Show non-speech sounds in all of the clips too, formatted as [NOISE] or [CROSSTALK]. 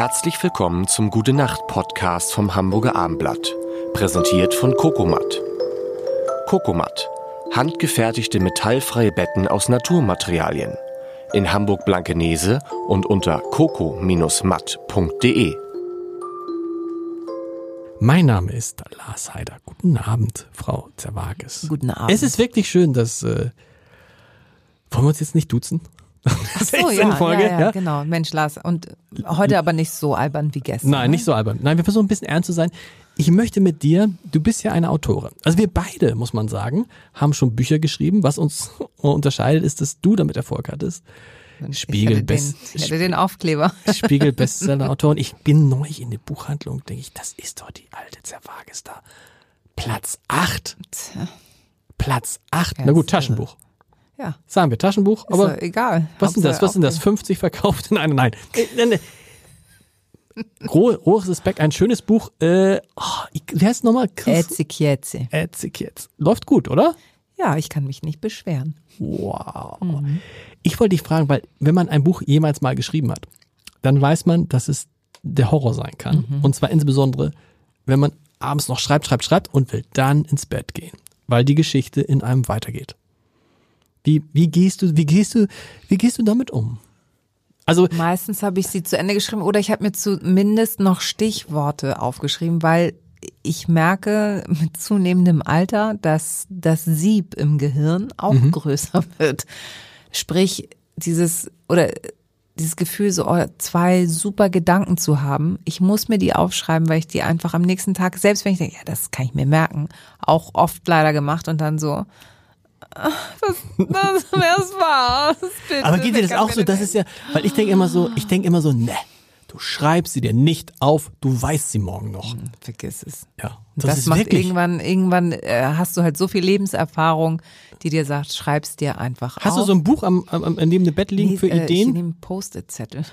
Herzlich willkommen zum Gute Nacht Podcast vom Hamburger Armblatt, präsentiert von Kokomat. Kokomat, handgefertigte metallfreie Betten aus Naturmaterialien. In Hamburg Blankenese und unter coco-matt.de. Mein Name ist Lars Heider. Guten Abend, Frau Zerwages. Guten Abend. Es ist wirklich schön, dass. Äh, wollen wir uns jetzt nicht duzen? Ach so, [LAUGHS] ja, Folge, ja, ja, ja, genau. Mensch, Lars. Und heute aber nicht so albern wie gestern. Nein, ne? nicht so albern. Nein, wir versuchen ein bisschen ernst zu sein. Ich möchte mit dir, du bist ja eine Autorin. Also wir beide, muss man sagen, haben schon Bücher geschrieben. Was uns [LAUGHS] unterscheidet, ist, dass du damit Erfolg hattest. Spiegel ich Best den, ich hätte den Aufkleber. [LAUGHS] Spiegel Bestseller-Autorin. Ich bin neu in der Buchhandlung, denke ich, das ist doch die alte Zerwages da. Platz 8. Platz 8. Na gut, Taschenbuch. Ja. Sagen wir Taschenbuch, ist aber egal. Was sind das? Was sind das? 50 verkauft in [LAUGHS] einem? Nein. Rohes Respekt, ein schönes Buch. Äh, oh, wie heißt es nochmal? Etzikietzi. Etzikietzi. Läuft gut, oder? Ja, ich kann mich nicht beschweren. Wow. Mhm. Ich wollte dich fragen, weil wenn man ein Buch jemals mal geschrieben hat, dann weiß man, dass es der Horror sein kann. Mhm. Und zwar insbesondere, wenn man abends noch schreibt, schreibt, schreibt und will dann ins Bett gehen, weil die Geschichte in einem weitergeht. Wie, wie gehst du, wie gehst du, wie gehst du damit um? Also meistens habe ich sie zu Ende geschrieben oder ich habe mir zumindest noch Stichworte aufgeschrieben, weil ich merke mit zunehmendem Alter, dass das Sieb im Gehirn auch mhm. größer wird. Sprich, dieses oder dieses Gefühl, so oh, zwei super Gedanken zu haben. Ich muss mir die aufschreiben, weil ich die einfach am nächsten Tag, selbst wenn ich denke, ja, das kann ich mir merken, auch oft leider gemacht und dann so, das, das, das war's. Bitte, Aber geht dir das auch so? Das ist ja, weil ich denke immer so, ich denke immer so, ne, du schreibst sie dir nicht auf, du weißt sie morgen noch. Hm, vergiss es. Ja, das, das macht wirklich. irgendwann, irgendwann äh, hast du halt so viel Lebenserfahrung, die dir sagt, schreibst dir einfach hast auf. Hast du so ein Buch am, am, am neben dem Bett liegen nee, für äh, Ideen? Ich nehme Post-it-Zettel.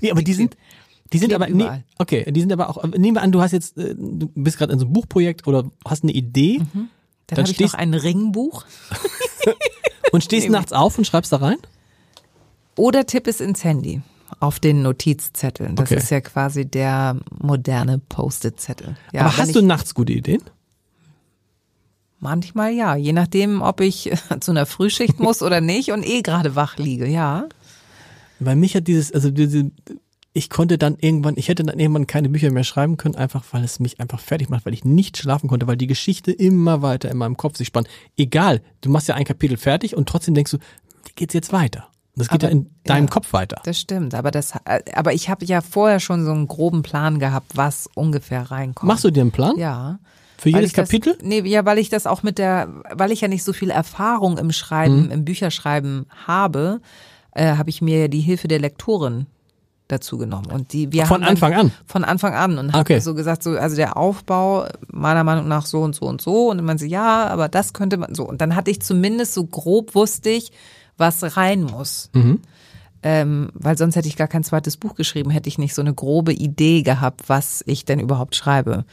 Nee, aber die sind, die sind aber, nee, okay, die sind aber auch, nehmen wir an, du hast jetzt, äh, du bist gerade in so einem Buchprojekt oder hast eine Idee. Mhm. Dann, dann habe ich noch ein Ringbuch. [LAUGHS] und stehst nachts auf und schreibst da rein? Oder tipp es ins Handy auf den Notizzetteln. Das okay. ist ja quasi der moderne Post-it-Zettel. Ja, Aber hast du nachts gute Ideen? Manchmal ja, je nachdem, ob ich [LAUGHS] zu einer Frühschicht [LAUGHS] muss oder nicht und eh gerade wach liege, ja. Weil mich hat dieses, also diese, ich konnte dann irgendwann, ich hätte dann irgendwann keine Bücher mehr schreiben können, einfach weil es mich einfach fertig macht, weil ich nicht schlafen konnte, weil die Geschichte immer weiter in meinem Kopf sich spannt. Egal, du machst ja ein Kapitel fertig und trotzdem denkst du, wie geht's jetzt weiter? Das geht aber, ja in deinem ja, Kopf weiter. Das stimmt, aber das, aber ich habe ja vorher schon so einen groben Plan gehabt, was ungefähr reinkommt. Machst du dir einen Plan? Ja. Für jedes Kapitel? Das, nee, ja, weil ich das auch mit der, weil ich ja nicht so viel Erfahrung im Schreiben, mhm. im Bücherschreiben habe, äh, habe ich mir ja die Hilfe der Lektorin dazu genommen. Und die, wir von Anfang an? Von Anfang an. Und okay. so gesagt, so, also der Aufbau meiner Meinung nach so und so und so. Und dann man so, ja, aber das könnte man so. Und dann hatte ich zumindest so grob wusste ich, was rein muss. Mhm. Ähm, weil sonst hätte ich gar kein zweites Buch geschrieben, hätte ich nicht so eine grobe Idee gehabt, was ich denn überhaupt schreibe.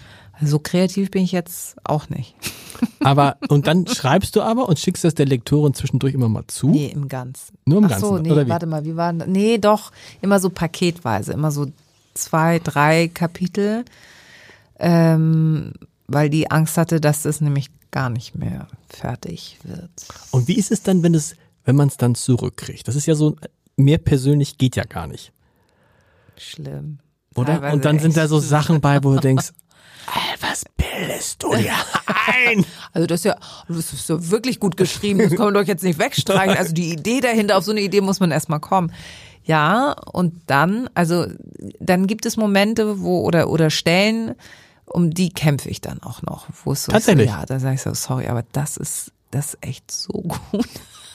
So kreativ bin ich jetzt auch nicht. Aber, und dann schreibst du aber und schickst das der Lektorin zwischendurch immer mal zu? Nee, im Ganzen. Nur im Ach Ganzen? so, nee, warte mal, wie war Nee, doch, immer so paketweise, immer so zwei, drei Kapitel, ähm, weil die Angst hatte, dass das nämlich gar nicht mehr fertig wird. Und wie ist es dann, wenn es, wenn man es dann zurückkriegt? Das ist ja so, mehr persönlich geht ja gar nicht. Schlimm. Oder? Teilweise und dann sind da so Sachen bei, wo du denkst, [LAUGHS] was bildest du dir ein? [LAUGHS] Also das ist ja, das ist ja wirklich gut geschrieben, das kann man doch jetzt nicht wegstreichen. Also die Idee dahinter, auf so eine Idee muss man erstmal kommen. Ja, und dann, also dann gibt es Momente, wo, oder, oder Stellen, um die kämpfe ich dann auch noch. Wo es so Tatsächlich? Ist, ja, da sage ich so, sorry, aber das ist, das ist echt so gut.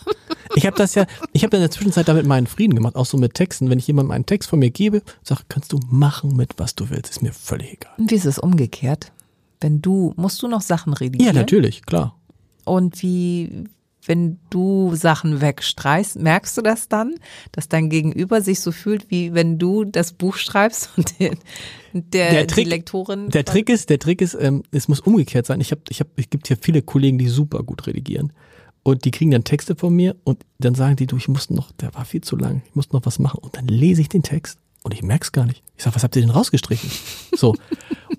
[LAUGHS] Ich habe das ja, ich habe in der Zwischenzeit damit meinen Frieden gemacht, auch so mit Texten. Wenn ich jemandem einen Text von mir gebe, sag, kannst du machen mit was du willst, ist mir völlig egal. Und wie ist es umgekehrt? Wenn du, musst du noch Sachen redigieren? Ja, natürlich, klar. Und wie, wenn du Sachen wegstreichst, merkst du das dann, dass dein Gegenüber sich so fühlt, wie wenn du das Buch schreibst und den, der, der Trick, die Lektorin. Der Trick ist, der Trick ist, ähm, es muss umgekehrt sein. Ich habe, ich habe, es gibt hier viele Kollegen, die super gut redigieren. Und die kriegen dann Texte von mir und dann sagen die, du, ich muss noch, der war viel zu lang, ich muss noch was machen. Und dann lese ich den Text und ich merk's gar nicht. Ich sag, was habt ihr denn rausgestrichen? [LAUGHS] So.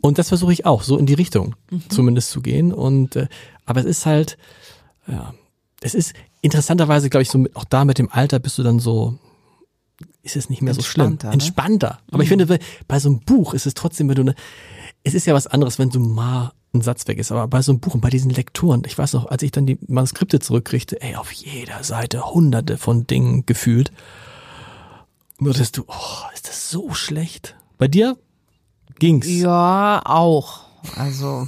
Und das versuche ich auch, so in die Richtung mhm. zumindest zu gehen. Und äh, aber es ist halt, ja, es ist interessanterweise, glaube ich, so mit, auch da mit dem Alter bist du dann so, ist es nicht mehr so schlimm. Ne? Entspannter. Aber mhm. ich finde, bei so einem Buch ist es trotzdem, wenn du eine, es ist ja was anderes, wenn du mal ein Satz weg ist, aber bei so einem Buch und bei diesen Lektoren, ich weiß noch, als ich dann die Manuskripte zurückkriegte, ey, auf jeder Seite hunderte von Dingen gefühlt. Nur dass du, oh, ist das so schlecht? Bei dir ging's? Ja, auch. Also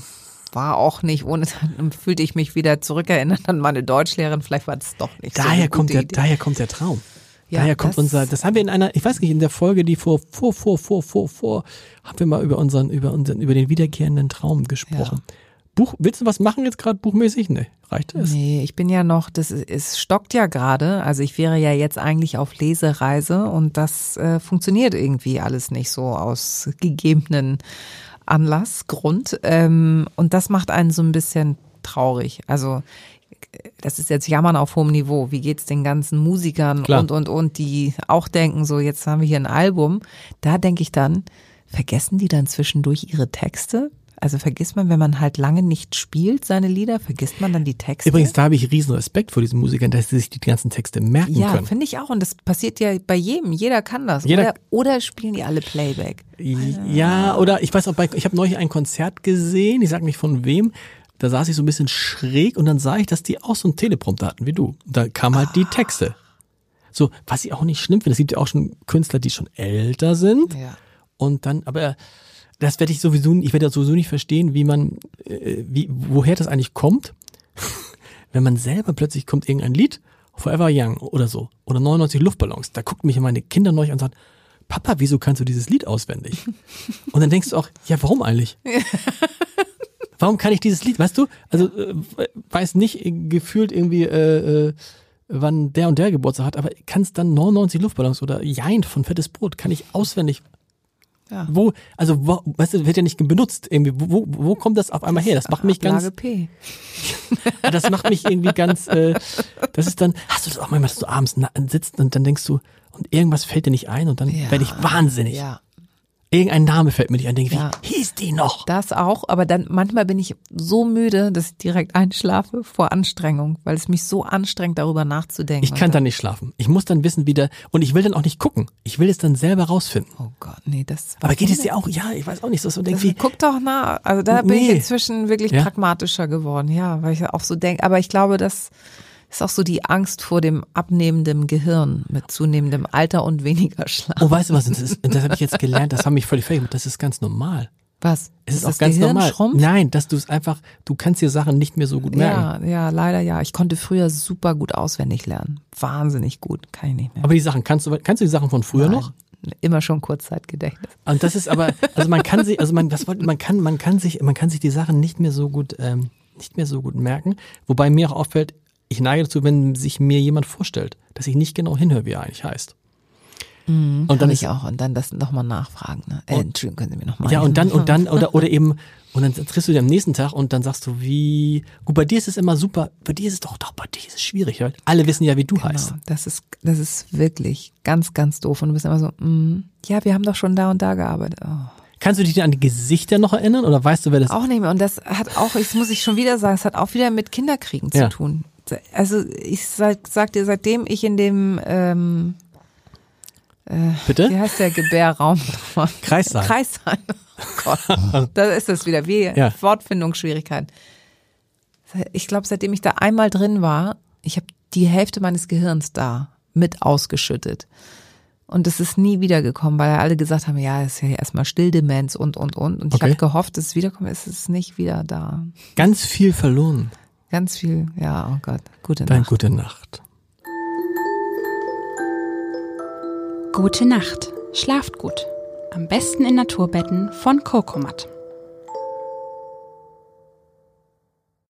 war auch nicht, ohne dann fühlte ich mich wieder zurückerinnert an meine Deutschlehrerin. Vielleicht war das doch nicht daher so kommt der, Idee. Daher kommt der Traum. Ja, daher kommt das unser, das haben wir in einer, ich weiß nicht, in der Folge, die vor, vor, vor, vor, vor, vor, haben wir mal über unseren, über unseren, über den wiederkehrenden Traum gesprochen. Ja. Buch, willst du was machen jetzt gerade buchmäßig? Nee, reicht es? Nee, ich bin ja noch, das es stockt ja gerade. Also ich wäre ja jetzt eigentlich auf Lesereise und das äh, funktioniert irgendwie alles nicht so aus gegebenen Anlass, Grund. Ähm, und das macht einen so ein bisschen traurig. Also das ist jetzt Jammern auf hohem Niveau. Wie geht's den ganzen Musikern Klar. und und und, die auch denken, so jetzt haben wir hier ein Album. Da denke ich dann, vergessen die dann zwischendurch ihre Texte? Also vergisst man, wenn man halt lange nicht spielt, seine Lieder, vergisst man dann die Texte. Übrigens, da habe ich riesen Respekt vor diesen Musikern, dass sie sich die ganzen Texte merken ja, können. Ja, finde ich auch. Und das passiert ja bei jedem. Jeder kann das. Jeder, oder, oder spielen die alle Playback? Ja, oder ich weiß auch, bei, ich habe neulich ein Konzert gesehen, ich sag nicht von wem, da saß ich so ein bisschen schräg und dann sah ich, dass die auch so einen Teleprompter hatten wie du. Da kamen halt die Texte. So, was ich auch nicht schlimm finde, es gibt ja auch schon Künstler, die schon älter sind. Ja. Und dann, aber das werde ich sowieso, ich werde sowieso nicht verstehen, wie man, äh, wie, woher das eigentlich kommt, [LAUGHS] wenn man selber plötzlich kommt irgendein Lied, Forever Young oder so, oder 99 Luftballons, da gucken mich meine Kinder neu an und sagen, Papa, wieso kannst du dieses Lied auswendig? [LAUGHS] Und dann denkst du auch, ja, warum eigentlich? [LAUGHS] warum kann ich dieses Lied, weißt du? Also äh, weiß nicht gefühlt irgendwie, äh, äh, wann der und der Geburtstag hat, aber kannst dann 99 Luftballons oder Jein von Fettes Brot, kann ich auswendig ja. Wo, also, wo, weißt du, wird ja nicht benutzt. Irgendwie, wo, wo kommt das auf einmal her? Das macht mich Ablage ganz. P. [LAUGHS] das macht mich irgendwie ganz. Äh, das ist dann. Hast du das auch manchmal, dass du abends sitzt und dann denkst du, und irgendwas fällt dir nicht ein und dann ja. werde ich wahnsinnig. Ja. Irgendein Name fällt mir nicht ein. Denke, ja. wie hieß die noch? Das auch, aber dann manchmal bin ich so müde, dass ich direkt einschlafe vor Anstrengung, weil es mich so anstrengt, darüber nachzudenken. Ich kann dann nicht schlafen. Ich muss dann wissen, wie der, und ich will dann auch nicht gucken. Ich will es dann selber rausfinden. Oh Gott, nee, das. Aber geht es dir auch? Ja, ich weiß auch nicht, so so irgendwie. Guck doch nach. Also da bin nee. ich inzwischen wirklich ja? pragmatischer geworden, ja, weil ich auch so denke. Aber ich glaube, dass ist auch so die Angst vor dem abnehmenden Gehirn mit zunehmendem Alter und weniger Schlaf. Oh, weißt du was? Das, das habe ich jetzt gelernt, das haben mich völlig vergessen. Das ist ganz normal. Was? Es ist, ist auch ganz Gehirn normal. Schrumpft? Nein, dass du es einfach, du kannst dir Sachen nicht mehr so gut merken. Ja, ja, leider ja. Ich konnte früher super gut auswendig lernen. Wahnsinnig gut, kann ich nicht mehr. Aber die Sachen, kannst du, kannst du die Sachen von früher Nein. noch? Immer schon Kurzzeitgedächtnis. Und das ist aber, also man kann sich, also man, das wollte, man kann, man kann sich, man kann sich die Sachen nicht mehr so gut, ähm, nicht mehr so gut merken. Wobei mir auch auffällt, ich neige dazu, wenn sich mir jemand vorstellt, dass ich nicht genau hinhöre, wie er eigentlich heißt. Mhm, und dann ich auch und dann das nochmal nachfragen. Ne? Äh, Entschuldigung, können Sie mir nochmal. Ja und dann und dann oder oder eben und dann triffst du dir am nächsten Tag und dann sagst du, wie gut bei dir ist es immer super. Bei dir ist es doch doch bei dir ist es schwierig. Weil alle wissen ja, wie du genau, heißt. Das ist das ist wirklich ganz ganz doof und du bist immer so, mm, ja, wir haben doch schon da und da gearbeitet. Oh. Kannst du dich an die Gesichter noch erinnern oder weißt du, wer das? ist? Auch nicht mehr. Und das hat auch, ich muss ich schon wieder sagen, es hat auch wieder mit Kinderkriegen ja. zu tun also ich sag, sag dir, seitdem ich in dem ähm, äh, Bitte? Wie heißt der Gebärraum? [LAUGHS] Kreissaal. Kreissaal. Oh Gott, da ist es wieder. Wie ja. Wortfindungsschwierigkeiten. Ich glaube, seitdem ich da einmal drin war, ich habe die Hälfte meines Gehirns da mit ausgeschüttet. Und es ist nie wiedergekommen, weil alle gesagt haben, ja, es ist ja erstmal Stilldemenz und, und, und. Und ich okay. habe gehofft, dass es wiederkommt, es ist nicht wieder da. Ganz viel verloren. Ganz viel, ja, oh Gott. Gute Dann Nacht. gute Nacht. Gute Nacht. Schlaft gut. Am besten in Naturbetten von Kokomat.